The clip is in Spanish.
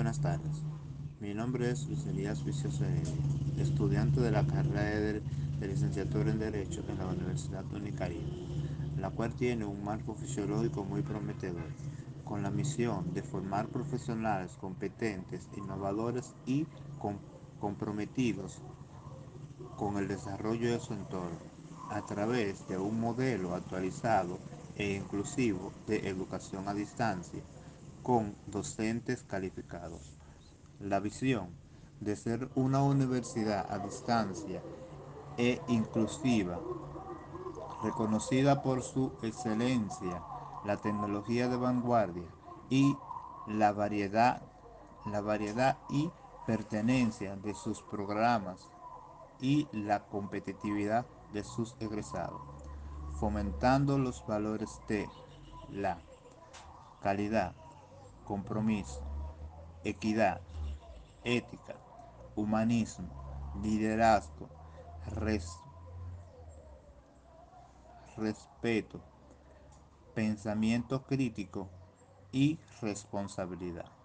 buenas tardes. Mi nombre es Luis Elías Vicioso estudiante de la carrera de, licenciatura en Derecho en la Universidad Unicaribe, la cual tiene un marco fisiológico muy prometedor, con la misión de formar profesionales competentes, innovadores y com comprometidos con el desarrollo de su entorno, a través de un modelo actualizado e inclusivo de educación a distancia con docentes calificados. La visión de ser una universidad a distancia e inclusiva, reconocida por su excelencia, la tecnología de vanguardia y la variedad, la variedad y pertenencia de sus programas y la competitividad de sus egresados, fomentando los valores de la calidad, compromiso, equidad, ética, humanismo, liderazgo, res, respeto, pensamiento crítico y responsabilidad.